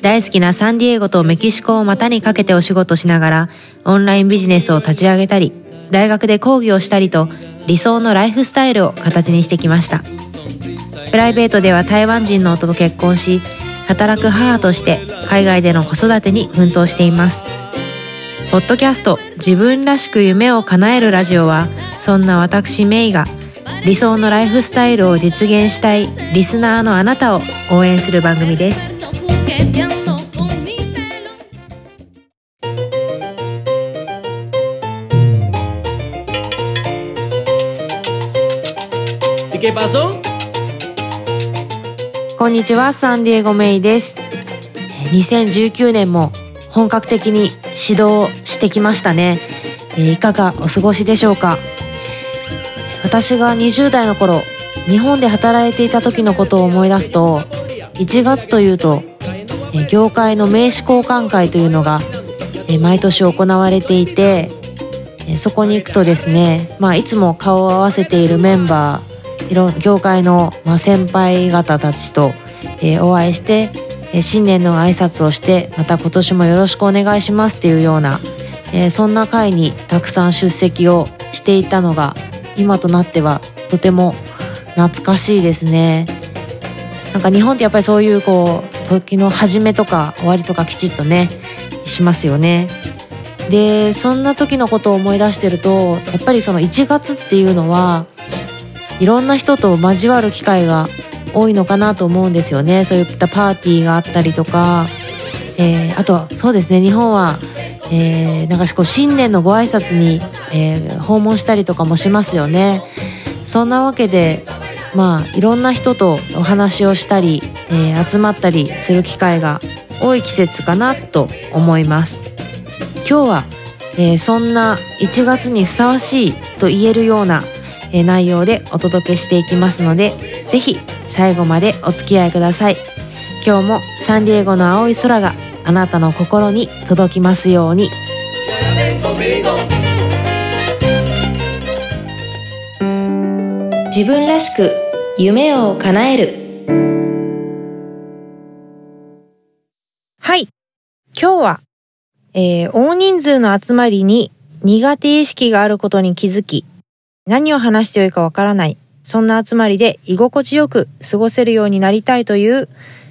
大好きなサンディエゴとメキシコを股にかけてお仕事しながらオンラインビジネスを立ち上げたり大学で講義をしたりと理想のライフスタイルを形にしてきました。プライベートでは台湾人の夫と結婚し働く母として海外での子育てに奮闘しています。ポッドキャスト自分らしく夢を叶えるラジオはそんな私メイが理想のライフスタイルを実現したいリスナーのあなたを応援する番組です。こんにちはサンディエゴメイです。2019年も本格的に指導してきましたね。いかがお過ごしでしょうか？私が20代の頃日本で働いていた時のことを思い出すと1月というと業界の名刺交換会というのが毎年行われていてそこに行くとですね、まあ、いつも顔を合わせているメンバーいろん業界の先輩方たちとお会いして新年の挨拶をしてまた今年もよろしくお願いしますっていうようなそんな会にたくさん出席をしていたのが今となってはとても懐かしいですね。なんか日本ってやっぱりそういうこう時の始めとか終わりとかきちっとねしますよね。でそんな時のことを思い出してるとやっぱりその1月っていうのはいろんな人と交わる機会が多いのかなと思うんですよねそういったパーティーがあったりとか、えー、あとはそうですね日本はえー、なんかこう新年のご挨拶に、えー、訪問したりとかもしますよね。そんなわけでまあいろんな人とお話をしたり、えー、集まったりする機会が多い季節かなと思います。今日は、えー、そんな1月にふさわしいと言えるような、えー、内容でお届けしていきますので是非最後までお付き合いください。今日もサンディエゴの青い空があなたの心に届きますように。自分らしく夢を叶える。はい。今日は、えー、大人数の集まりに苦手意識があることに気づき何を話してよいかわからないそんな集まりで居心地よく過ごせるようになりたいという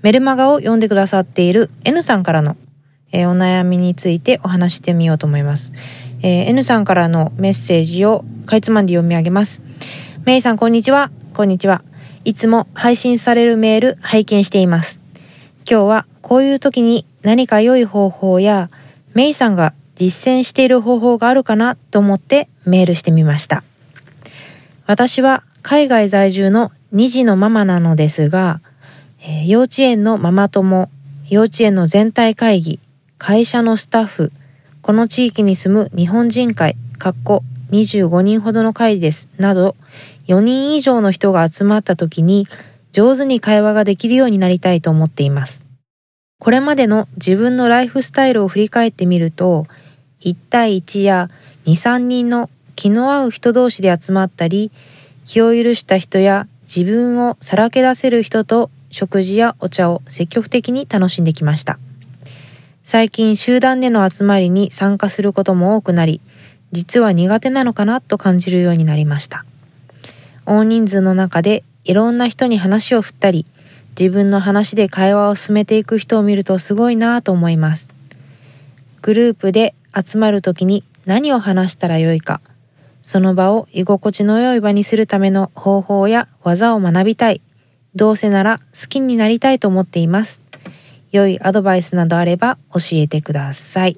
メルマガを読んでくださっている N さんからの、え、お悩みについてお話してみようと思います、えー、N さんからのメッセージをかいつまんで読み上げます。メイさんこんにちは。こんにちは。いつも配信されるメール拝見しています。今日はこういう時に何か良い方法やメイさんが実践している方法があるかなと思ってメールしてみました。私は海外在住の2児のママなのですが、えー、幼稚園のママ友、幼稚園の全体会議、会社のスタッフ、この地域に住む日本人会、かっこ25人ほどの会です、など、4人以上の人が集まった時に、上手に会話ができるようになりたいと思っています。これまでの自分のライフスタイルを振り返ってみると、1対1や2、3人の気の合う人同士で集まったり、気を許した人や自分をさらけ出せる人と食事やお茶を積極的に楽しんできました。最近集団での集まりに参加することも多くなり、実は苦手なのかなと感じるようになりました。大人数の中でいろんな人に話を振ったり、自分の話で会話を進めていく人を見るとすごいなぁと思います。グループで集まる時に何を話したらよいか、その場を居心地の良い場にするための方法や技を学びたいどうせなら好きになりたいと思っています。良いアドバイスなどあれば教えてください。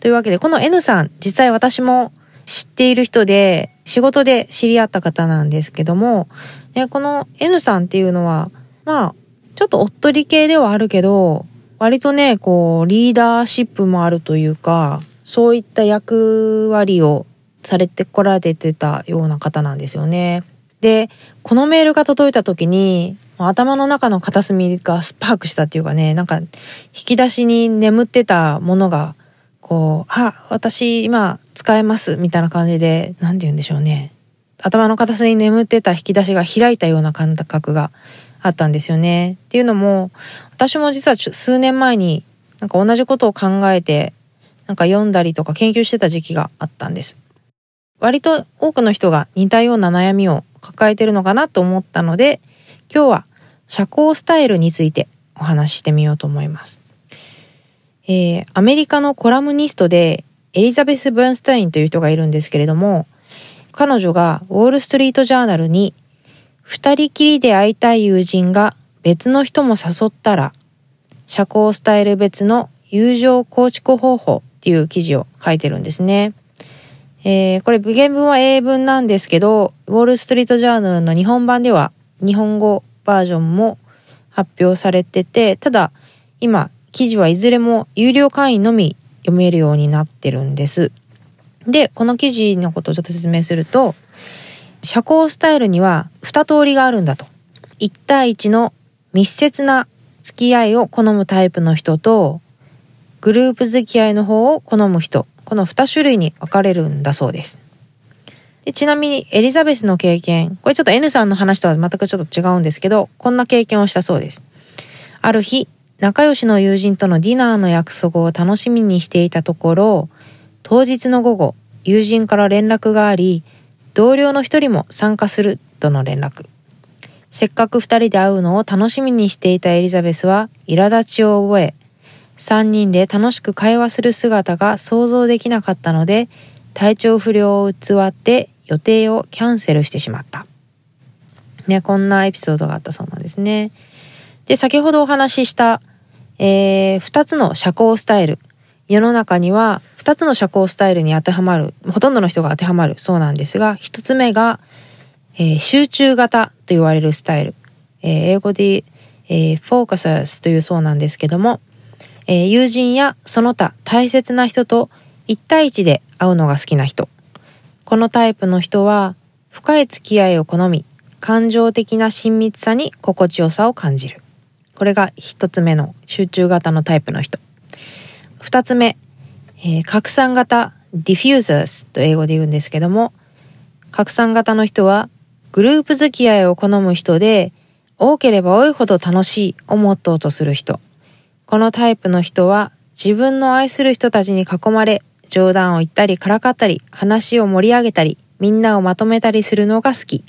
というわけで、この N さん、実際私も知っている人で、仕事で知り合った方なんですけども、ね、この N さんっていうのは、まあ、ちょっとおっとり系ではあるけど、割とね、こう、リーダーシップもあるというか、そういった役割をされてこられてたような方なんですよね。で、このメールが届いた時に、頭の中の片隅がスパークしたっていうかね、なんか引き出しに眠ってたものが、こう、あ、私今使えますみたいな感じで、何て言うんでしょうね。頭の片隅に眠ってた引き出しが開いたような感覚があったんですよね。っていうのも、私も実は数年前になんか同じことを考えて、なんか読んだりとか研究してた時期があったんです。割と多くの人が似たような悩みを抱えてるのかなと思ったので、今日は社交スタイルについてお話ししてみようと思います。えー、アメリカのコラムニストでエリザベス・ブーンスタインという人がいるんですけれども、彼女がウォール・ストリート・ジャーナルに二人きりで会いたい友人が別の人も誘ったら、社交スタイル別の友情構築方法っていう記事を書いてるんですね。えー、これ原文は英文なんですけど、ウォール・ストリート・ジャーナルの日本版では日本語バージョンも発表されてて、ただ今記事はいずれも有料会員のみ読めるようになってるんです。で、この記事のことをちょっと説明すると、社交スタイルには二通りがあるんだと。1対1の密接な付き合いを好むタイプの人と、グループ付き合いの方を好む人、この2種類に分かれるんだそうです。でちなみにエリザベスの経験、これちょっと N さんの話とは全くちょっと違うんですけど、こんな経験をしたそうです。ある日、仲良しの友人とのディナーの約束を楽しみにしていたところ、当日の午後、友人から連絡があり、同僚の一人も参加するとの連絡。せっかく二人で会うのを楽しみにしていたエリザベスは苛立ちを覚え、三人で楽しく会話する姿が想像できなかったので、体調不良を偽って予定をキャンセルしてしまった。ね、こんなエピソードがあったそうなんですね。で、先ほどお話しした、えー、二つの社交スタイル。世の中には2つの社交スタイルに当てはまる、ほとんどの人が当てはまるそうなんですが、1つ目が、えー、集中型と言われるスタイル。えー、英語で、えー、フォーカスというそうなんですけども、えー、友人やその他大切な人と1対1で会うのが好きな人。このタイプの人は深い付き合いを好み、感情的な親密さに心地よさを感じる。これが一つ目の集中型のタイプの人。二つ目、えー、拡散型 diffusers と英語で言うんですけども、拡散型の人はグループ付き合いを好む人で、多ければ多いほど楽しいをモットーとする人。このタイプの人は自分の愛する人たちに囲まれ、冗談を言ったりからかったり、話を盛り上げたり、みんなをまとめたりするのが好き。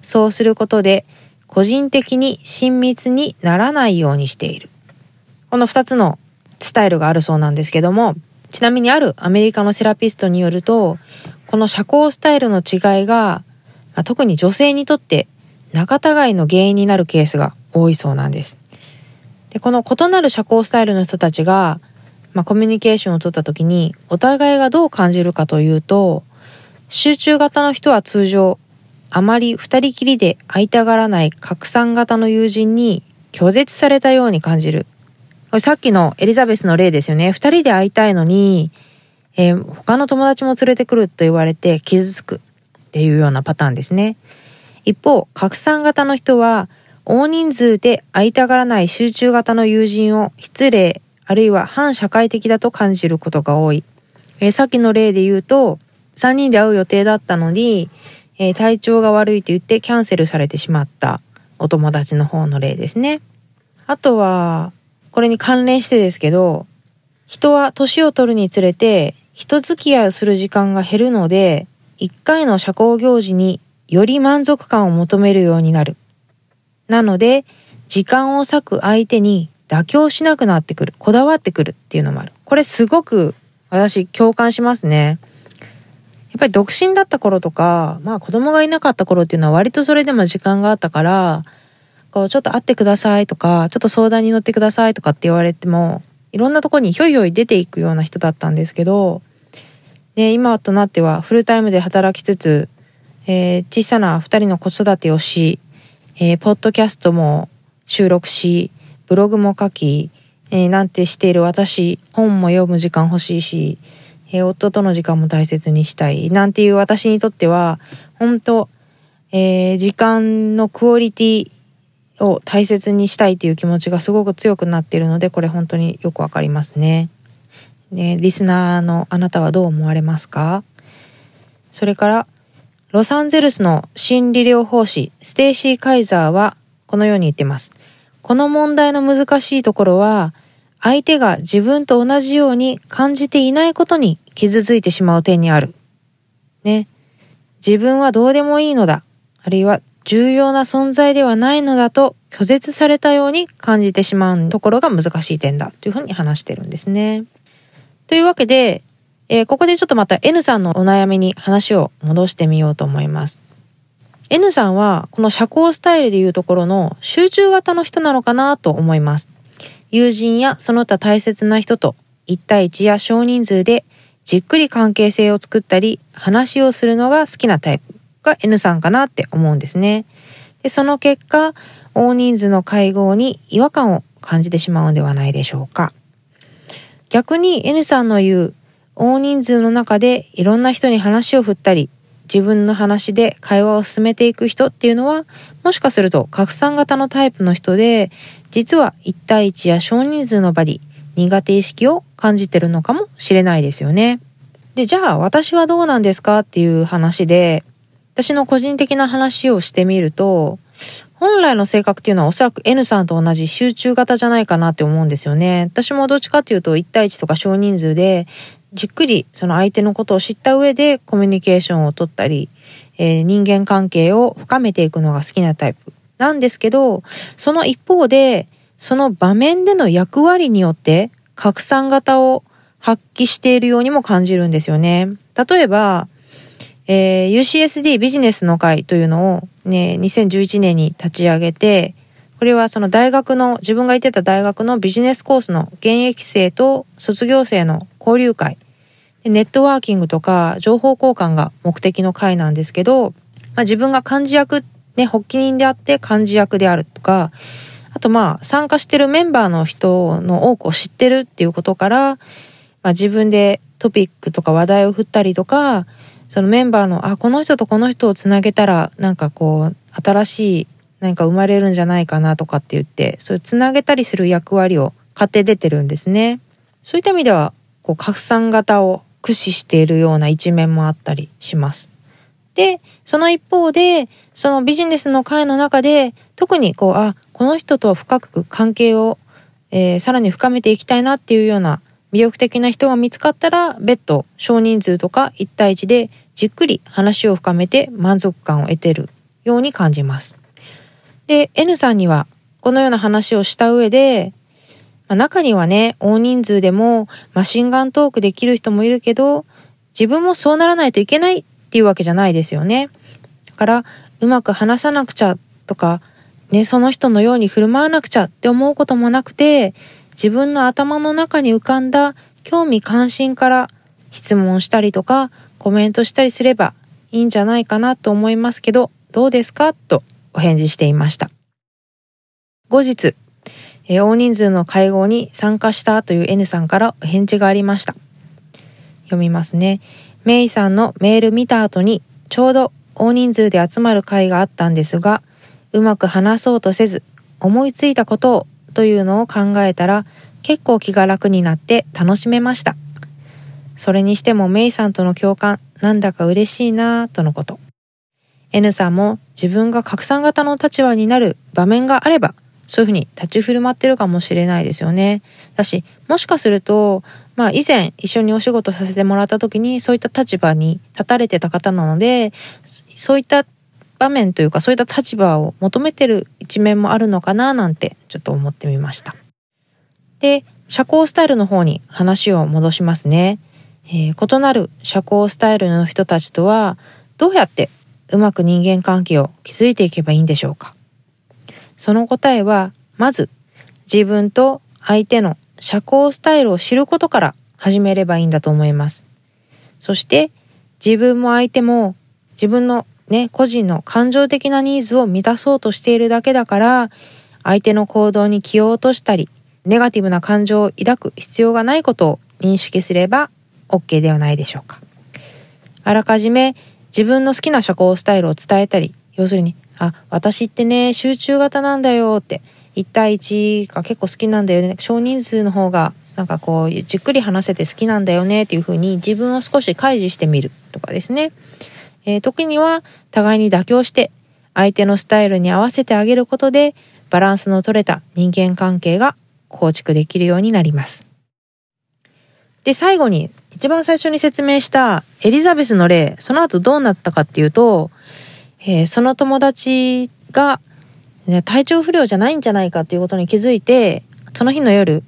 そうすることで、個人的に親密にならないようにしている。この二つのスタイルがあるそうなんですけども、ちなみにあるアメリカのセラピストによると、この社交スタイルの違いが、特に女性にとって仲違いの原因になるケースが多いそうなんです。で、この異なる社交スタイルの人たちが、まあ、コミュニケーションを取った時にお互いがどう感じるかというと、集中型の人は通常あまり二人きりで会いたがらない拡散型の友人に拒絶されたように感じるこれさっきのエリザベスの例ですよね。二人で会いたいのに、えー、他の友達も連れてくると言われて傷つくっていうようなパターンですね。一方、拡散型の人は、大人数で会いたがらない集中型の友人を失礼、あるいは反社会的だと感じることが多い。えー、さっきの例で言うと、3人で会う予定だったのに、えー、体調が悪いと言ってキャンセルされてしまったお友達の方の例ですね。あとは、これに関連してですけど、人は年を取るにつれて人付き合いをする時間が減るので、一回の社交行事により満足感を求めるようになる。なので、時間を割く相手に妥協しなくなってくる。こだわってくるっていうのもある。これすごく私共感しますね。やっぱり独身だった頃とか、まあ子供がいなかった頃っていうのは割とそれでも時間があったから、こうちょっと会ってくださいとか、ちょっと相談に乗ってくださいとかって言われても、いろんなとこにひょいひょい出ていくような人だったんですけど、で、今となってはフルタイムで働きつつ、えー、小さな二人の子育てをし、えー、ポッドキャストも収録し、ブログも書き、えー、なんてしている私、本も読む時間欲しいし、えー、夫との時間も大切にしたい、なんていう私にとっては、本当えー、時間のクオリティを大切にしたいという気持ちがすごく強くなっているので、これ本当によくわかりますね。ね、リスナーのあなたはどう思われますか？それから、ロサンゼルスの心理療法士、ステイシー・カイザーは、このように言ってます。この問題の難しいところは、相手が自分と同じように感じていないことに傷ついてしまう点にある。ね。自分はどうでもいいのだ。あるいは重要な存在ではないのだと拒絶されたように感じてしまうところが難しい点だというふうに話してるんですね。というわけで、えー、ここでちょっとまた N さんのお悩みに話を戻してみようと思います。N さんはこの社交スタイルでいうところの集中型の人なのかなと思います。友人やその他大切な人と1対1や少人数でじっくり関係性を作ったり話をするのが好きなタイプ。が N さんかなって思うんですね。で、その結果、大人数の会合に違和感を感じてしまうんではないでしょうか。逆に N さんの言う大人数の中でいろんな人に話を振ったり、自分の話で会話を進めていく人っていうのは、もしかすると拡散型のタイプの人で、実は1対1や少人数の場に苦手意識を感じてるのかもしれないですよね。で、じゃあ私はどうなんですかっていう話で、私の個人的な話をしてみると、本来の性格っていうのはおそらく N さんと同じ集中型じゃないかなって思うんですよね。私もどっちかっていうと1対1とか少人数でじっくりその相手のことを知った上でコミュニケーションをとったり、えー、人間関係を深めていくのが好きなタイプなんですけど、その一方でその場面での役割によって拡散型を発揮しているようにも感じるんですよね。例えば、えー、UCSD ビジネスの会というのをね、2011年に立ち上げて、これはその大学の、自分が行ってた大学のビジネスコースの現役生と卒業生の交流会。ネットワーキングとか情報交換が目的の会なんですけど、まあ、自分が幹事役、ね、発起人であって幹事役であるとか、あとまあ参加してるメンバーの人の多くを知ってるっていうことから、まあ、自分でトピックとか話題を振ったりとか、そのメンバーの、あ、この人とこの人をつなげたら、なんかこう、新しい何か生まれるんじゃないかなとかって言って、そういうつなげたりする役割を買って出てるんですね。そういった意味では、こう、拡散型を駆使しているような一面もあったりします。で、その一方で、そのビジネスの会の中で、特にこう、あ、この人と深く関係を、えー、さらに深めていきたいなっていうような魅力的な人が見つかったら、別途少人数とか1対1でじっくり話を深めて満足感を得てるように感じます。で、N さんにはこのような話をした上で、まあ、中にはね、大人数でもマシンガントークできる人もいるけど、自分もそうならないといけないっていうわけじゃないですよね。だから、うまく話さなくちゃとか、ね、その人のように振る舞わなくちゃって思うこともなくて、自分の頭の中に浮かんだ興味関心から質問したりとかコメントしたりすればいいんじゃないかなと思いますけどどうですか？とお返事していました。後日、大人数の会合に参加したという N さんからお返事がありました。読みますね。メイさんのメール見た後にちょうど大人数で集まる会があったんですがうまく話そうとせず思いついたことをというのを考えたら結構気が楽になって楽しめました。それにしてもメイさんとの共感なんだか嬉しいなぁとのこと。N さんも自分が拡散型の立場になる場面があればそういうふうに立ち振る舞ってるかもしれないですよね。だし、もしかすると、まあ以前一緒にお仕事させてもらった時にそういった立場に立たれてた方なので、そういった場面というかそういった立場を求めてる一面もあるのかななんてちょっと思ってみました。で、社交スタイルの方に話を戻しますね。えー、異なる社交スタイルの人たちとはどうやってうまく人間関係を築いていけばいいんでしょうかその答えはまず自分と相手の社交スタイルを知ることから始めればいいんだと思います。そして自分も相手も自分のね、個人の感情的なニーズを満たそうとしているだけだから、相手の行動に気を落としたり、ネガティブな感情を抱く必要がないことを認識すれば OK ではないでしょうか。あらかじめ自分の好きな社交スタイルを伝えたり、要するに、あ、私ってね、集中型なんだよって、1対1が結構好きなんだよね。少人数の方がなんかこうじっくり話せて好きなんだよねっていうふうに自分を少し開示してみるとかですね。えー、時には互いに妥協して相手のスタイルに合わせてあげることでバランスの取れた人間関係が構築できるようになります。で、最後に一番最初に説明したエリザベスの例、その後どうなったかっていうと、えー、その友達が、ね、体調不良じゃないんじゃないかっていうことに気づいて、その日の夜、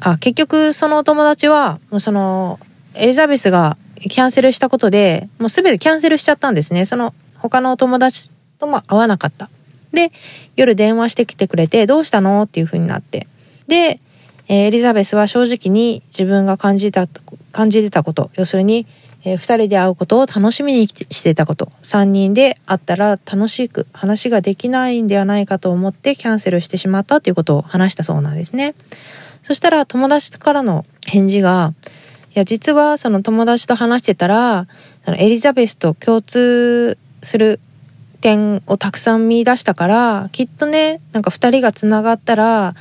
あ、結局そのお友達は、もうその、エリザベスがキャンセルしたことで、もうすべてキャンセルしちゃったんですね。その他のお友達とも会わなかった。で、夜電話してきてくれて、どうしたのっていう風になって。でえ、エリザベスは正直に自分が感じた、感じてたこと、要するに、えー、2人で会うことを楽しみにしてたこと3人で会ったら楽しく話ができないんではないかと思ってキャンセルしてしまったということを話したそうなんですね。そしたら友達からの返事がいや実はその友達と話してたらそのエリザベスと共通する点をたくさん見出したからきっとねなんか2人がつながったら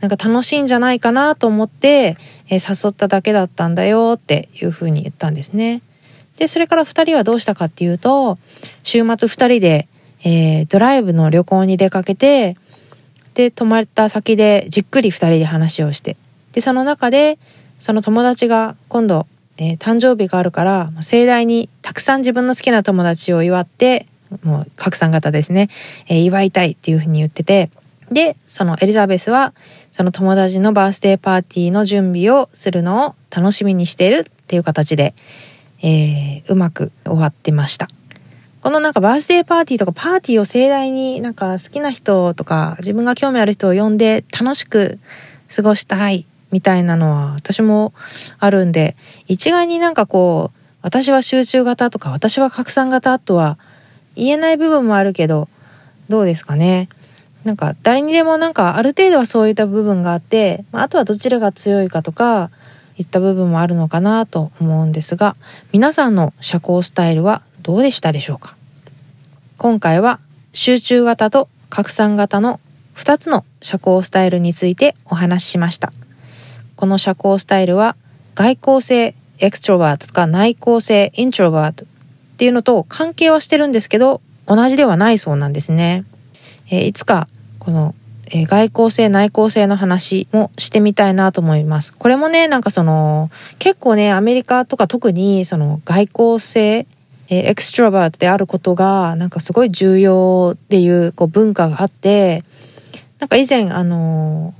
なんか楽しいんじゃないかなと思って、えー、誘っただけだったんだよっていうふうに言ったんですね。で、それから2人はどうしたかっていうと、週末2人で、えー、ドライブの旅行に出かけて、で、泊まった先でじっくり2人で話をして、で、その中で、その友達が今度、えー、誕生日があるから、盛大にたくさん自分の好きな友達を祝って、もう拡散型ですね、えー、祝いたいっていうふうに言ってて、で、そのエリザベスは、その友達のバースデーパーティーの準備をするのを楽しみにしているっていう形で、えー、うまく終わってました。このなんかバースデーパーティーとかパーティーを盛大になんか好きな人とか自分が興味ある人を呼んで楽しく過ごしたいみたいなのは私もあるんで一概になんかこう私は集中型とか私は拡散型とは言えない部分もあるけどどうですかねなんか誰にでもなんかある程度はそういった部分があってあとはどちらが強いかとかいった部分もあるのかなと思うんですが皆さんの社交スタイルはどうでしたでしょうか？今回は集中型と拡散型の2つの社交スタイルについてお話ししました。この社交スタイルは外向性 extrovert とか内向性 introvert っていうのと関係はしてるんですけど同じではないそうなんですね、えー、いつかこのえー、外向性内向性の話もしてみたいなと思います。これもね、なんかその、結構ね、アメリカとか特にその外向性、えー、 extrovert であることが、なんかすごい重要っていうこう文化があって、なんか以前、あの、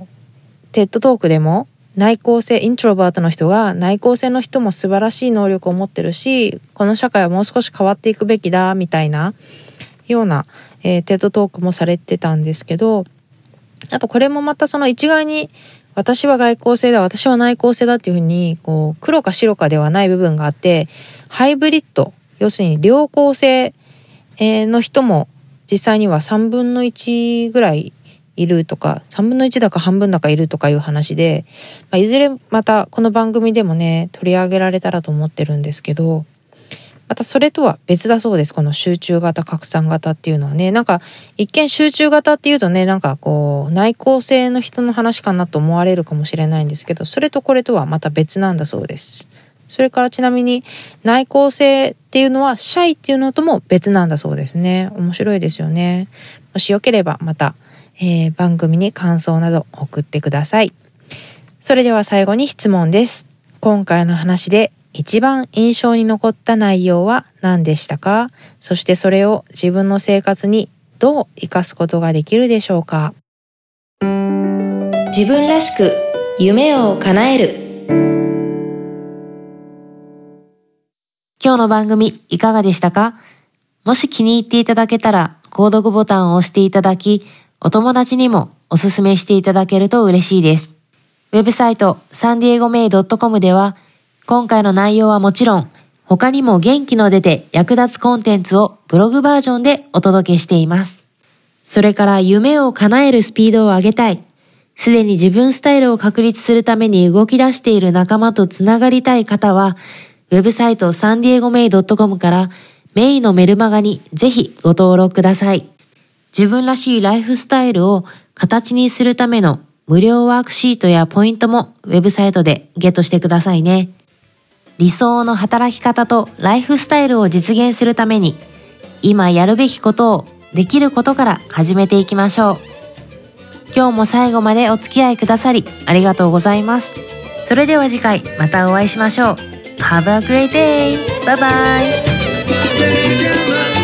TED Talk でも、内向性、 introvert の人が内向性の人も素晴らしい能力を持ってるし、この社会はもう少し変わっていくべきだ、みたいなような、えー、 TED Talk もされてたんですけど、あとこれもまたその一概に私は外向性だ、私は内向性だっていうふうに、こう、黒か白かではない部分があって、ハイブリッド、要するに両向性の人も実際には3分の1ぐらいいるとか、3分の1だか半分だかいるとかいう話で、まあ、いずれまたこの番組でもね、取り上げられたらと思ってるんですけど、またそれとは別だそうです。この集中型、拡散型っていうのはね。なんか一見集中型っていうとね、なんかこう内向性の人の話かなと思われるかもしれないんですけど、それとこれとはまた別なんだそうです。それからちなみに内向性っていうのはシャイっていうのとも別なんだそうですね。面白いですよね。もしよければまた、えー、番組に感想など送ってください。それでは最後に質問です。今回の話で一番印象に残った内容は何でしたか？そしてそれを自分の生活にどう生かすことができるでしょうか？自分らしく夢を叶える。今日の番組いかがでしたか？もし気に入っていただけたら購読ボタンを押していただきお友達にもおすすめしていただけると嬉しいです。ウェブサイトサンディエゴメイドットコムでは今回の内容はもちろん、他にも元気の出て役立つコンテンツをブログバージョンでお届けしています。それから夢を叶えるスピードを上げたい。すでに自分スタイルを確立するために動き出している仲間とつながりたい方は、ウェブサイトサンディエゴメイドットコムからメイのメルマガにぜひご登録ください。自分らしいライフスタイルを形にするための無料ワークシートやポイントもウェブサイトでゲットしてくださいね。理想の働き方とライフスタイルを実現するために、今やるべきことをできることから始めていきましょう。今日も最後までお付き合いくださりありがとうございます。それでは次回またお会いしましょう。Have a great day! Bye bye!